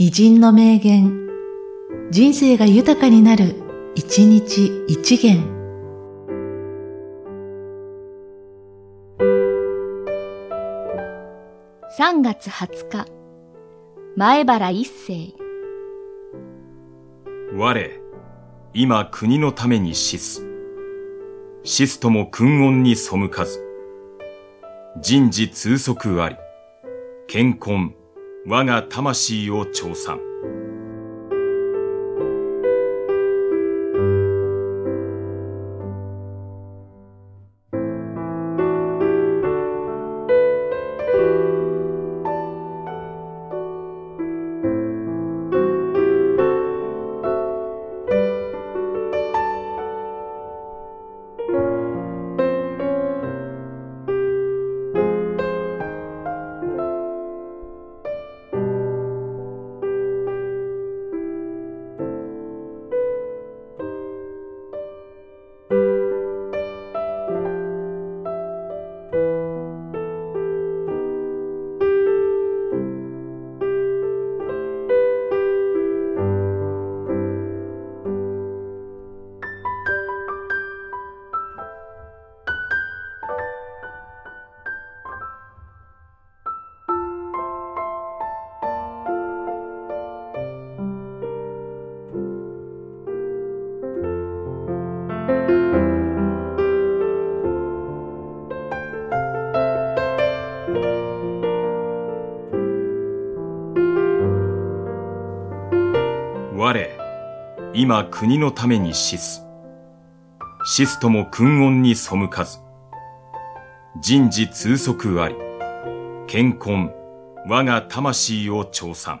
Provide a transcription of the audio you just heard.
偉人の名言、人生が豊かになる、一日一元。3月20日、前原一世。我、今国のために死す。死すとも君恩に背かず。人事通則あり。健康、我が魂を調査。我、今国のために死す。死すとも君恩に背かず。人事通則あり。健康、我が魂を調査。